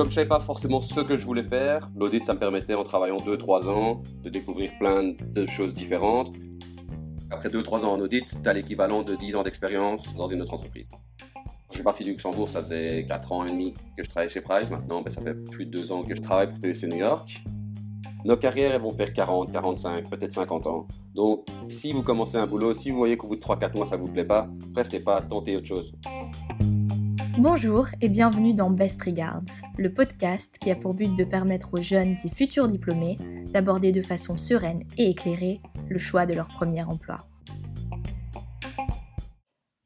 Comme je savais pas forcément ce que je voulais faire, l'audit ça me permettait en travaillant 2-3 ans de découvrir plein de choses différentes. Après 2-3 ans en audit, tu as l'équivalent de 10 ans d'expérience dans une autre entreprise. Je suis parti du Luxembourg, ça faisait 4 ans et demi que je travaillais chez Price. Maintenant, ben, ça fait plus de 2 ans que je travaille pour PwC New York. Nos carrières, elles vont faire 40, 45, peut-être 50 ans. Donc, si vous commencez un boulot, si vous voyez qu'au bout de 3-4 mois, ça ne vous plaît pas, restez pas, tentez autre chose. Bonjour et bienvenue dans Best Regards, le podcast qui a pour but de permettre aux jeunes et futurs diplômés d'aborder de façon sereine et éclairée le choix de leur premier emploi.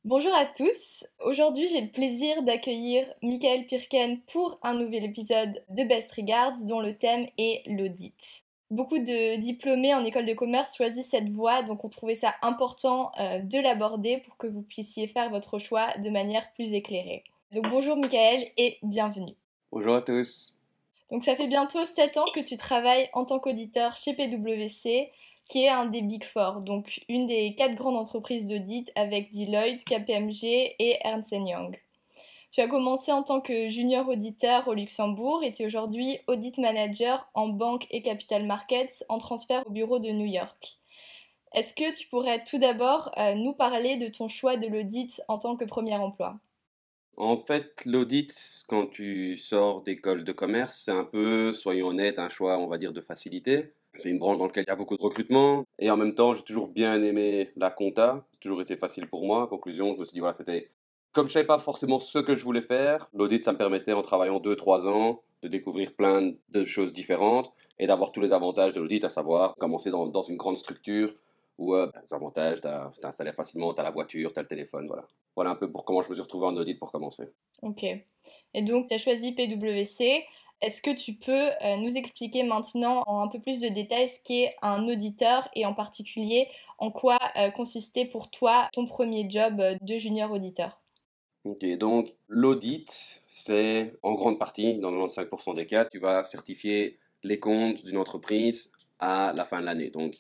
Bonjour à tous. Aujourd'hui, j'ai le plaisir d'accueillir Michael Pirken pour un nouvel épisode de Best Regards dont le thème est l'audit. Beaucoup de diplômés en école de commerce choisissent cette voie, donc on trouvait ça important euh, de l'aborder pour que vous puissiez faire votre choix de manière plus éclairée. Donc bonjour Michael et bienvenue. Bonjour à tous. Donc ça fait bientôt 7 ans que tu travailles en tant qu'auditeur chez PwC, qui est un des Big Four, donc une des quatre grandes entreprises d'audit avec Deloitte, KPMG et Ernst Young. Tu as commencé en tant que junior auditeur au Luxembourg et tu es aujourd'hui audit manager en banque et capital markets en transfert au bureau de New York. Est-ce que tu pourrais tout d'abord euh, nous parler de ton choix de l'audit en tant que premier emploi? En fait, l'audit, quand tu sors d'école de commerce, c'est un peu, soyons honnêtes, un choix, on va dire, de facilité. C'est une branche dans laquelle il y a beaucoup de recrutement. Et en même temps, j'ai toujours bien aimé la compta. C'est toujours été facile pour moi. Conclusion, je me suis dit, voilà, c'était. Comme je savais pas forcément ce que je voulais faire, l'audit, ça me permettait, en travaillant 2-3 ans, de découvrir plein de choses différentes et d'avoir tous les avantages de l'audit, à savoir commencer dans une grande structure où euh, les avantages, tu installé facilement, tu as la voiture, tu as le téléphone, voilà. Voilà un peu pour comment je me suis retrouvé en audit pour commencer. Ok. Et donc, tu as choisi PwC. Est-ce que tu peux euh, nous expliquer maintenant en un peu plus de détails ce qu'est un auditeur et en particulier en quoi euh, consistait pour toi ton premier job de junior auditeur? Ok, donc l'audit, c'est en grande partie, dans 95% des cas, tu vas certifier les comptes d'une entreprise à la fin de l'année. Donc,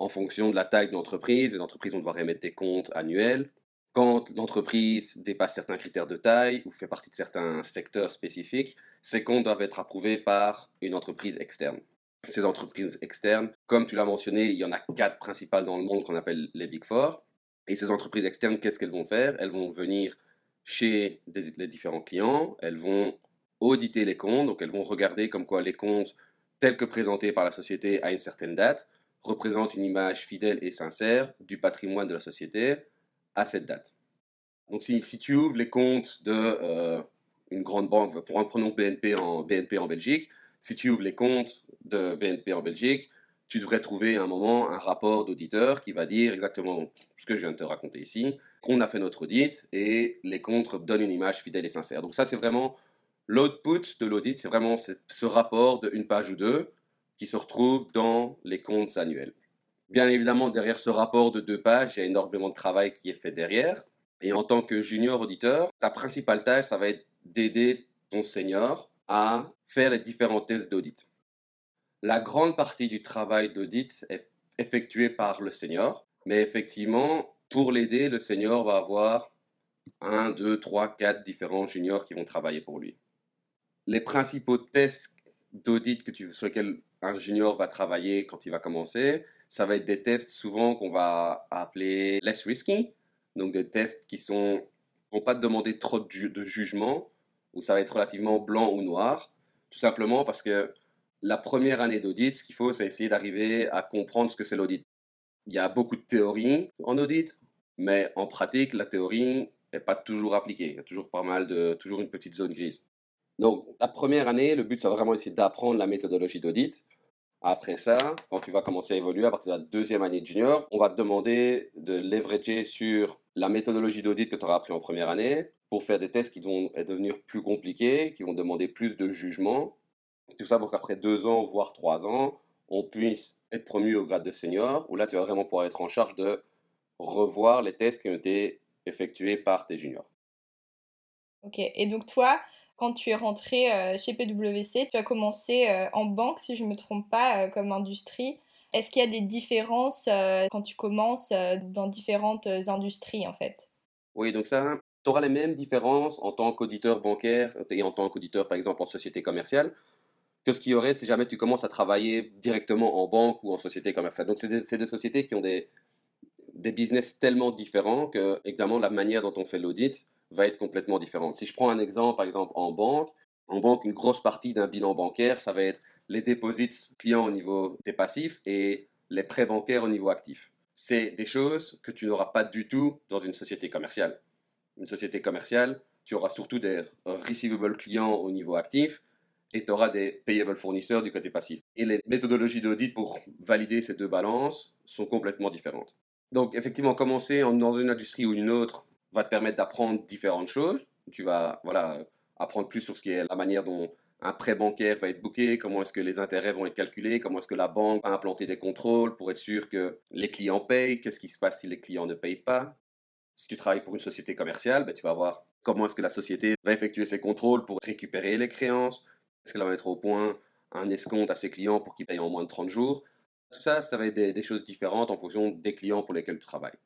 en fonction de la taille de l'entreprise, les entreprises vont devoir émettre des comptes annuels. Quand l'entreprise dépasse certains critères de taille ou fait partie de certains secteurs spécifiques, ces comptes doivent être approuvés par une entreprise externe. Ces entreprises externes, comme tu l'as mentionné, il y en a quatre principales dans le monde qu'on appelle les Big Four. Et ces entreprises externes, qu'est-ce qu'elles vont faire? Elles vont venir chez les différents clients, elles vont auditer les comptes, donc elles vont regarder comme quoi les comptes tels que présentés par la société à une certaine date représentent une image fidèle et sincère du patrimoine de la société, à cette date. Donc si, tu ouvres les comptes de euh, une grande banque, pour prenons BNP en, BNP en Belgique, si tu ouvres les comptes de BNP en Belgique, tu devrais trouver à un moment un rapport d'auditeur qui va dire exactement ce que je viens de te raconter ici, qu'on a fait notre audit et les comptes donnent une image fidèle et sincère. Donc ça c'est vraiment l'output de l'audit, c'est vraiment ce rapport de une page ou deux qui se retrouve dans les comptes annuels. Bien évidemment, derrière ce rapport de deux pages, il y a énormément de travail qui est fait derrière. Et en tant que junior auditeur, ta principale tâche, ça va être d'aider ton senior à faire les différents tests d'audit. La grande partie du travail d'audit est effectuée par le senior, mais effectivement, pour l'aider, le senior va avoir un, deux, trois, quatre différents juniors qui vont travailler pour lui. Les principaux tests d'audit sur lesquels un junior va travailler quand il va commencer, ça va être des tests souvent qu'on va appeler less risky, donc des tests qui sont vont pas te demander trop de, jugement, où ça va être relativement blanc ou noir, tout simplement parce que la première année d'audit, ce qu'il faut, c'est essayer d'arriver à comprendre ce que c'est l'audit. Il y a beaucoup de théories en audit, mais en pratique, la théorie n'est pas toujours appliquée. Il y a toujours pas mal de, toujours une petite zone grise. Donc, la première année, le but, c'est vraiment essayer d'apprendre la méthodologie d'audit. Après ça, quand tu vas commencer à évoluer à partir de la deuxième année de junior, on va te demander de leverager sur la méthodologie d'audit que tu auras appris en première année pour faire des tests qui vont devenir plus compliqués, qui vont demander plus de jugement. Tout ça pour qu'après deux ans, voire trois ans, on puisse être promu au grade de senior, où là, tu vas vraiment pouvoir être en charge de revoir les tests qui ont été effectués par tes juniors. Ok, et donc toi, quand tu es rentré euh, chez PwC, tu as commencé euh, en banque, si je ne me trompe pas, euh, comme industrie. Est-ce qu'il y a des différences quand tu commences dans différentes industries, en fait? Oui, donc ça, tu auras les mêmes différences en tant qu'auditeur bancaire et en tant qu'auditeur, par exemple, en société commerciale, que ce qu'il y aurait si jamais tu commences à travailler directement en banque ou en société commerciale. Donc, c'est des, des, sociétés qui ont des, des business tellement différents que, évidemment, la manière dont on fait l'audit va être complètement différente. Si je prends un exemple, par exemple, en banque, en banque, une grosse partie d'un bilan bancaire, ça va être les dépôts clients au niveau des passifs et les prêts bancaires au niveau actif. C'est des choses que tu n'auras pas du tout dans une société commerciale. Une société commerciale, tu auras surtout des receivable clients au niveau actif et tu auras des payable fournisseurs du côté passif. Et les méthodologies d'audit pour valider ces deux balances sont complètement différentes. Donc effectivement, commencer dans une industrie ou une autre va te permettre d'apprendre différentes choses. Tu vas voilà, apprendre plus sur ce qui est la manière dont un prêt bancaire va être booké, comment est-ce que les intérêts vont être calculés, comment est-ce que la banque va implanter des contrôles pour être sûr que les clients payent, qu'est-ce qui se passe si les clients ne payent pas. Si tu travailles pour une société commerciale, ben, tu vas voir comment est-ce que la société va effectuer ses contrôles pour récupérer les créances, est-ce qu'elle va mettre au point un escompte à ses clients pour qu'ils payent en moins de 30 jours? Tout ça, ça va être des, des choses différentes en fonction des clients pour lesquels tu travailles.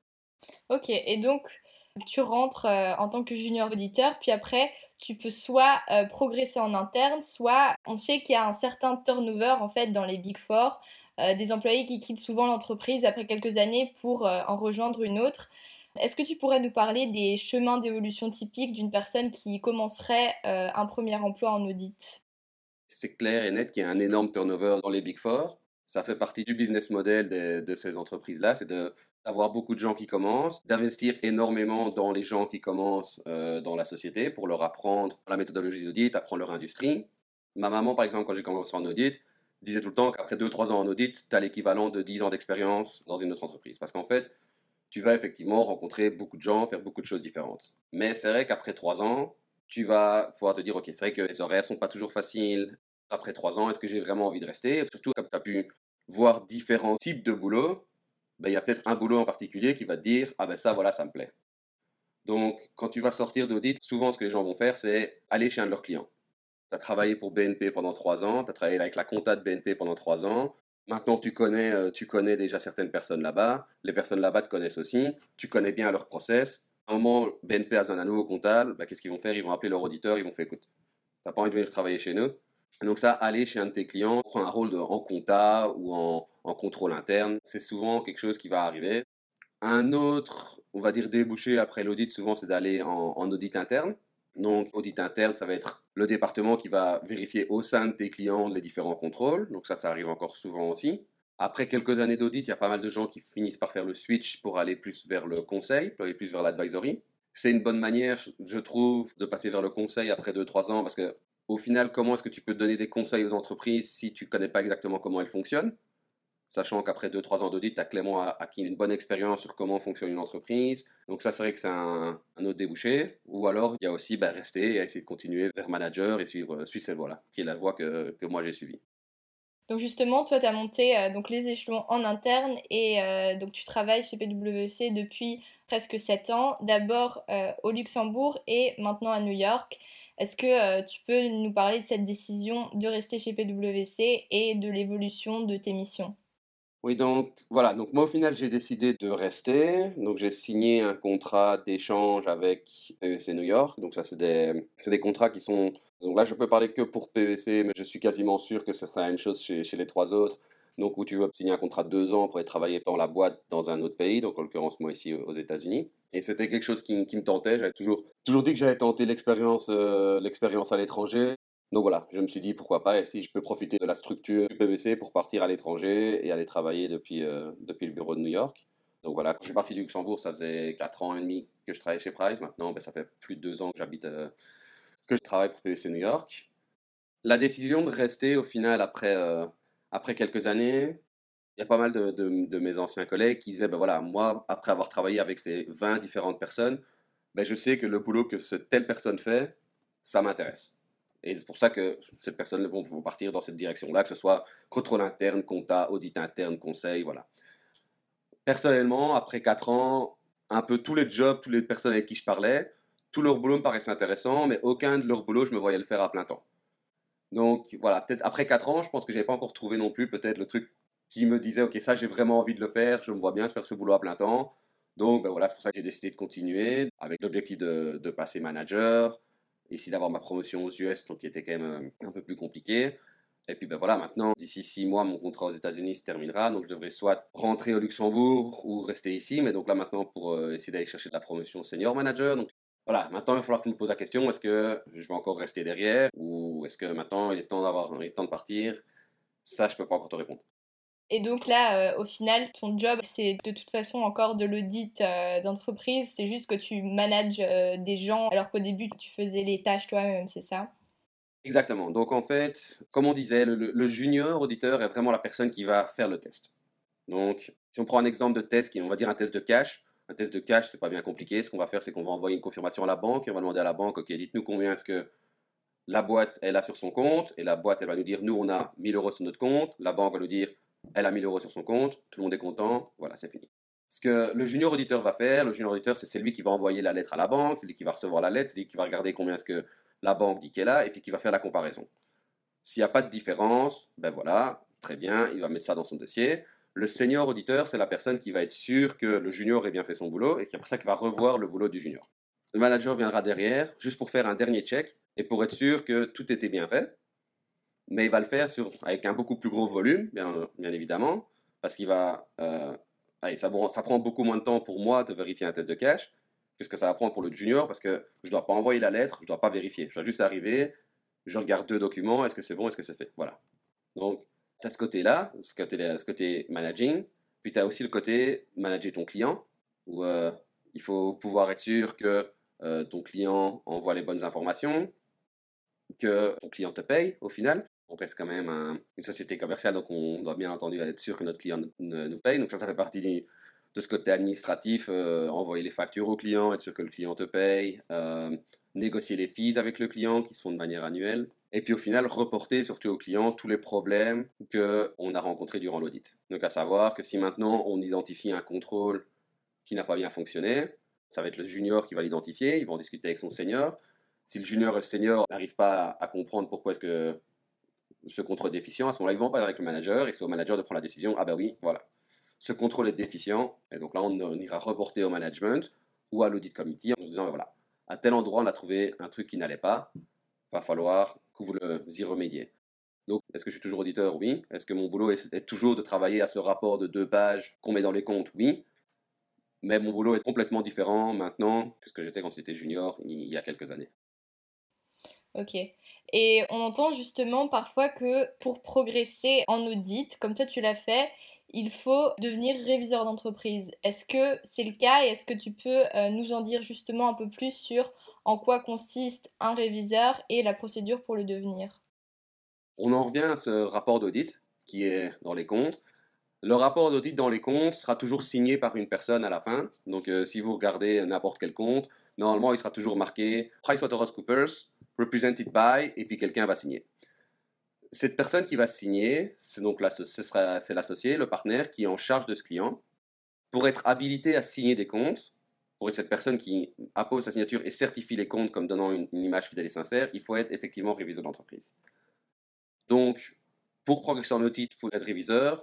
Ok, et donc tu rentres euh, en tant que junior auditeur, puis après, tu peux soit euh, progresser en interne, soit on sait qu'il y a un certain turnover en fait dans les Big Four, euh, des employés qui quittent souvent l'entreprise après quelques années pour en rejoindre une autre. Est-ce que tu pourrais nous parler des chemins d'évolution typiques d'une personne qui commencerait un premier emploi en audit? C'est clair et net qu'il y a un énorme turnover dans les Big Four. Ça fait partie du business model de ces entreprises-là, c'est d'avoir beaucoup de gens qui commencent, d'investir énormément dans les gens qui commencent euh, dans la société pour leur apprendre la méthodologie d'audit, apprendre leur industrie. Ma maman, par exemple, quand j'ai commencé en audit, disait tout le temps qu'après 2-3 ans en audit, tu as l'équivalent de 10 ans d'expérience dans une autre entreprise. Parce qu'en fait, tu vas effectivement rencontrer beaucoup de gens, faire beaucoup de choses différentes. Mais c'est vrai qu'après 3 ans, tu vas pouvoir te dire, ok, c'est vrai que les horaires sont pas toujours faciles. Après 3 ans, est-ce que j'ai vraiment envie de rester? Surtout comme tu as pu voir différents types de boulot, ben, il y a peut-être un boulot en particulier qui va te dire Ah ben ça, voilà, ça me plaît. Donc, quand tu vas sortir d'audit, souvent ce que les gens vont faire, c'est aller chez un de leurs clients. Tu as travaillé pour BNP pendant trois ans, tu as travaillé avec la compta de BNP pendant trois ans. Maintenant, tu connais, euh, tu connais déjà certaines personnes là-bas. Les personnes là-bas te connaissent aussi. Tu connais bien leur process. À un moment, BNP a besoin d'un nouveau comptable. Ben, qu'est-ce qu'ils vont faire? Ils vont appeler leur auditeur. Ils vont faire écoute, n'as pas envie de venir travailler chez nous donc ça, aller chez un de tes clients, prendre un rôle en compta ou en, contrôle interne, c'est souvent quelque chose qui va arriver. Un autre, on va dire débouché après l'audit, souvent c'est d'aller en, audit interne. Donc audit interne, ça va être le département qui va vérifier au sein de tes clients les différents contrôles. Donc ça, ça arrive encore souvent aussi. Après quelques années d'audit, il y a pas mal de gens qui finissent par faire le switch pour aller plus vers le conseil, pour aller plus vers l'advisory. C'est une bonne manière, je trouve, de passer vers le conseil après 2-3 ans parce que au final, comment est-ce que tu peux donner des conseils aux entreprises si tu ne connais pas exactement comment elles fonctionnent Sachant qu'après 2-3 ans d'audit, tu as clairement acquis une bonne expérience sur comment fonctionne une entreprise. Donc ça, c'est vrai que c'est un, autre débouché. Ou alors, il y a aussi bah, rester et essayer de continuer vers manager et suivre, suivre cette voie-là, qui est la voie que, moi j'ai suivie. Donc justement, toi, tu as monté euh, donc les échelons en interne et euh, donc tu travailles chez PwC depuis presque 7 ans, d'abord euh, au Luxembourg et maintenant à New York. Est-ce que euh, tu peux nous parler de cette décision de rester chez PwC et de l'évolution de tes missions? Oui, donc voilà, donc moi au final j'ai décidé de rester, donc j'ai signé un contrat d'échange avec PwC New York, donc ça c'est des, des contrats qui sont, donc là je peux parler que pour PwC, mais je suis quasiment sûr que ce sera la même chose chez, chez les trois autres, donc où tu vas signer un contrat de deux ans pour aller travailler dans la boîte dans un autre pays, donc en l'occurrence moi ici aux États-Unis. Et c'était quelque chose qui, me tentait. J'avais toujours, toujours dit que j'allais tenter l'expérience euh, l'expérience à l'étranger. Donc voilà, je me suis dit pourquoi pas, et si je peux profiter de la structure du PBC pour partir à l'étranger et aller travailler depuis, euh, depuis le bureau de New York. Donc voilà, quand je suis parti du Luxembourg, ça faisait 4 ans et demi que je travaillais chez Price. Maintenant, ben, ça fait plus de 2 ans que j'habite, euh, que je travaille pour PBC New York. La décision de rester au final après, après quelques années, il y a pas mal de, mes anciens collègues qui disaient, ben voilà, moi, après avoir travaillé avec ces 20 différentes personnes, ben je sais que le boulot que cette telle personne fait, ça m'intéresse. Et c'est pour ça que cette personne vont, vont partir dans cette direction-là, que ce soit contrôle interne, compta, audit interne, conseil, voilà. Personnellement, après 4 ans, un peu tous les jobs, toutes les personnes avec qui je parlais, tout leur boulot me paraissait intéressant, mais aucun de leur boulot, je me voyais le faire à plein temps. Donc voilà, peut-être après 4 ans, je pense que je n'avais pas encore trouvé non plus peut-être le truc qui me disait ok ça j'ai vraiment envie de le faire, je me vois bien faire ce boulot à plein temps. Donc ben voilà, c'est pour ça que j'ai décidé de continuer avec l'objectif de, de, passer manager, ici d'avoir ma promotion aux US, donc qui était quand même un peu plus compliqué. Et puis ben voilà, maintenant, d'ici six mois, mon contrat aux États-Unis se terminera, donc je devrais soit rentrer au Luxembourg ou rester ici. Mais donc là maintenant, pour euh, essayer d'aller chercher de la promotion senior manager, voilà, maintenant il va falloir que je me pose la question est-ce que je vais encore rester derrière ou est-ce que maintenant il est temps d'avoir, il est temps de partir? Ça, je peux pas encore te répondre. Et donc là, euh, au final, ton job, c'est de toute façon encore de l'audit euh, d'entreprise. C'est juste que tu manages des gens, alors qu'au début, tu faisais les tâches toi-même, c'est ça? Exactement. Donc en fait, comme on disait, le, junior auditeur est vraiment la personne qui va faire le test. Donc si on prend un exemple de test, qui on va dire un test de cash, un test de cash, c'est pas bien compliqué. Ce qu'on va faire, c'est qu'on va envoyer une confirmation à la banque et on va demander à la banque, ok, dites-nous combien est-ce que la boîte elle a sur son compte et la boîte elle va nous dire, nous on a 1000 euros sur notre compte, la banque va nous dire, elle a 1000 euros sur son compte, tout le monde est content, voilà, c'est fini. Ce que le junior auditeur va faire, le junior auditeur, c'est celui qui va envoyer la lettre à la banque, c'est lui qui va recevoir la lettre, c'est lui qui va regarder combien est-ce que la banque dit qu'elle a, et puis qui va faire la comparaison. S'il n'y a pas de différence, ben voilà, très bien, il va mettre ça dans son dossier. Le senior auditeur, c'est la personne qui va être sûr que le junior ait bien fait son boulot, et qui après ça qui va revoir le boulot du junior. Le manager viendra derrière, juste pour faire un dernier check, et pour être sûr que tout était bien fait. Mais il va le faire avec un beaucoup plus gros volume, bien, évidemment, parce qu'il va... Euh, allez, ça, prend beaucoup moins de temps pour moi de vérifier un test de cash, Qu'est-ce que ça va prendre pour le junior Parce que je ne dois pas envoyer la lettre, je ne dois pas vérifier. Je dois juste arriver, je regarde deux documents, est-ce que c'est bon, est-ce que c'est fait? Voilà. Donc, tu as ce côté-là, ce côté, ce côté managing, puis tu as aussi le côté manager ton client, où euh, il faut pouvoir être sûr que euh, ton client envoie les bonnes informations, que ton client te paye au final. On reste quand même une société commerciale, donc on doit bien entendu être sûr que notre client nous paye. Donc ça, ça fait partie de ce côté administratif, euh, envoyer les factures au client, être sûr que le client te paye, négocier les fees avec le client qui se font de manière annuelle, et puis au final reporter surtout au client tous les problèmes qu'on a rencontrés durant l'audit. Donc à savoir que si maintenant on identifie un contrôle qui n'a pas bien fonctionné, ça va être le junior qui va l'identifier, il va en discuter avec son senior. Si le junior et le senior n'arrivent pas à comprendre pourquoi est-ce que ce contrôle est déficient, à ce moment-là, ils vont parler avec le manager et c'est au manager de prendre la décision. Ah ben oui, voilà, ce contrôle est déficient, et donc là on, ira reporter au management ou à l'audit committee en nous disant, voilà, à tel endroit on a trouvé un truc qui n'allait pas, va falloir que vous y remédiez. Donc, est-ce que je suis toujours auditeur? Oui. Est-ce que mon boulot est, toujours de travailler à ce rapport de deux pages qu'on met dans les comptes? Oui. Mais mon boulot est complètement différent maintenant que ce que j'étais quand j'étais junior il y a quelques années. Ok. Et on entend justement parfois que pour progresser en audit, comme toi tu l'as fait, il faut devenir réviseur d'entreprise. Est-ce que c'est le cas et est-ce que tu peux euh, nous en dire justement un peu plus sur en quoi consiste un réviseur et la procédure pour le devenir On en revient à ce rapport d'audit qui est dans les comptes. Le rapport d'audit dans les comptes sera toujours signé par une personne à la fin. Donc euh, si vous regardez n'importe quel compte, normalement il sera toujours marqué PricewaterhouseCoopers, represented by, et puis quelqu'un va signer cette personne qui va signer, c'est donc ce l'associé, le partenaire qui est en charge de ce client. Pour être habilité à signer des comptes, pour être cette personne qui appose sa signature et certifie les comptes comme donnant une, image fidèle et sincère, il faut être effectivement réviseur d'entreprise. Donc, pour progresser en audit, il faut être réviseur.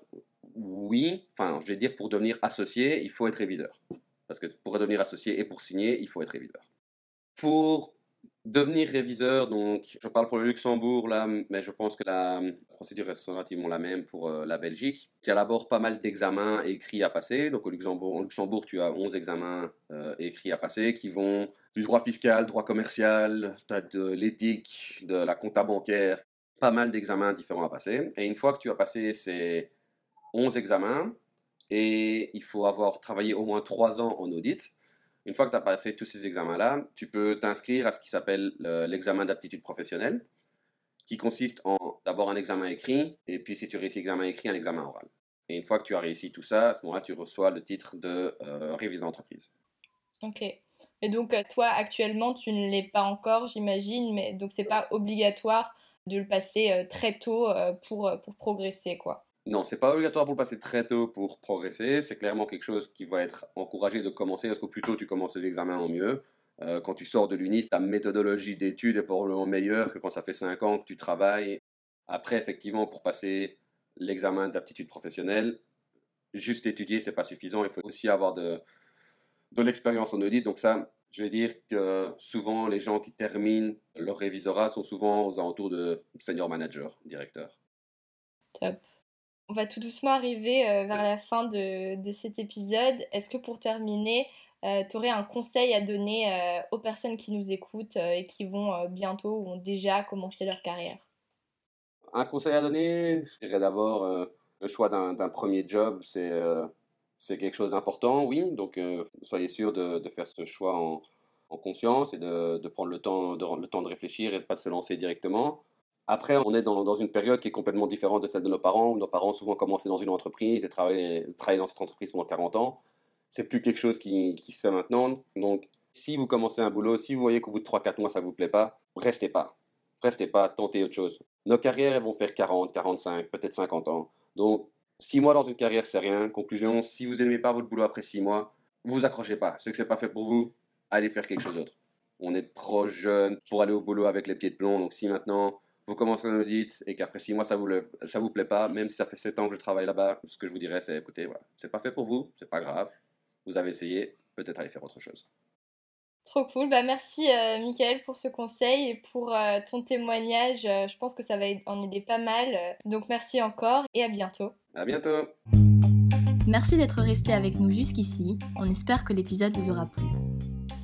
Oui, enfin, je vais dire pour devenir associé, il faut être réviseur. Parce que pour devenir associé et pour signer, il faut être réviseur. Pour Devenir réviseur, donc je parle pour le Luxembourg là, mais je pense que la procédure est relativement la même pour euh, la Belgique. Tu as d'abord pas mal d'examens écrits à passer. Donc au Luxembourg, Luxembourg, tu as 11 examens euh, écrits à passer qui vont du droit fiscal, droit commercial, tu as de l'éthique, de la compta bancaire, pas mal d'examens différents à passer. Et une fois que tu as passé ces 11 examens, et il faut avoir travaillé au moins 3 ans en audit, une fois que tu as passé tous ces examens-là, tu peux t'inscrire à ce qui s'appelle l'examen d'aptitude professionnelle, qui consiste en d'abord un examen écrit, et puis si tu réussis l'examen écrit, un examen oral. Et une fois que tu as réussi tout ça, à ce moment-là, tu reçois le titre de euh, réviseur d'entreprise. Ok. Et donc, euh, toi, actuellement, tu ne l'es pas encore, j'imagine, mais donc c'est pas obligatoire de le passer euh, très tôt pour, pour progresser, quoi. Non, c'est pas obligatoire pour le passer très tôt pour progresser. C'est clairement quelque chose qui va être encouragé de commencer, parce que plus tôt tu commences les examens, au mieux. Euh, quand tu sors de l'UNIF, ta méthodologie d'études est probablement meilleure que quand ça fait 5 ans que tu travailles. Après, effectivement, pour passer l'examen d'aptitude professionnelle, juste étudier, c'est pas suffisant. Il faut aussi avoir de, de l'expérience en audit. Donc ça, je vais dire que souvent les gens qui terminent leur révisorat sont souvent aux alentours de senior manager, directeur. Top. On va tout doucement arriver euh, vers la fin de, de cet épisode. Est-ce que pour terminer, euh, tu aurais un conseil à donner euh, aux personnes qui nous écoutent et qui vont bientôt ou ont déjà commencé leur carrière? Un conseil à donner, je dirais d'abord le choix d'un premier job, c'est c'est quelque chose d'important, oui. Donc, soyez sûr de, faire ce choix en, en conscience et de, de, prendre le temps de, le temps de réfléchir et de ne pas se lancer directement. Après, on est dans, une période qui est complètement différente de celle de nos parents, où nos parents ont souvent commencé dans une entreprise et travaillé dans cette entreprise pendant 40 ans. C'est plus quelque chose qui, se fait maintenant. Donc, si vous commencez un boulot, si vous voyez qu'au bout de 3-4 mois, ça ne vous plaît pas, restez pas. Restez pas, tentez autre chose. Nos carrières, elles vont faire 40, 45, peut-être 50 ans. Donc, 6 mois dans une carrière, c'est rien. Conclusion, si vous n'aimez pas votre boulot après 6 mois, vous accrochez pas. Ce que c'est pas fait pour vous, allez faire quelque chose d'autre. On est trop jeune pour aller au boulot avec les pieds de plomb. Donc, si maintenant vous commencez un audit et qu'après six mois ça vous ça vous plaît pas, même si ça fait sept ans que je travaille là-bas, ce que je vous dirais c'est écoutez, voilà, c'est pas fait pour vous, c'est pas grave, vous avez essayé, peut-être aller faire autre chose. Trop cool, bah merci euh, Michael pour ce conseil et pour euh, ton témoignage. Euh, je pense que ça va en aider pas mal. Donc merci encore et à bientôt. À bientôt. Merci d'être resté avec nous jusqu'ici. On espère que l'épisode vous aura plu.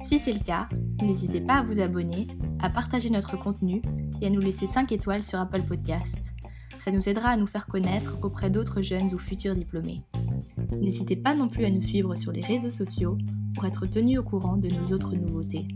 Si c'est le cas, n'hésitez pas à vous abonner, à partager notre contenu et à nous laisser 5 étoiles sur Apple Podcast. Ça nous aidera à nous faire connaître auprès d'autres jeunes ou futurs diplômés. N'hésitez pas non plus à nous suivre sur les réseaux sociaux pour être tenu au courant de nos autres nouveautés.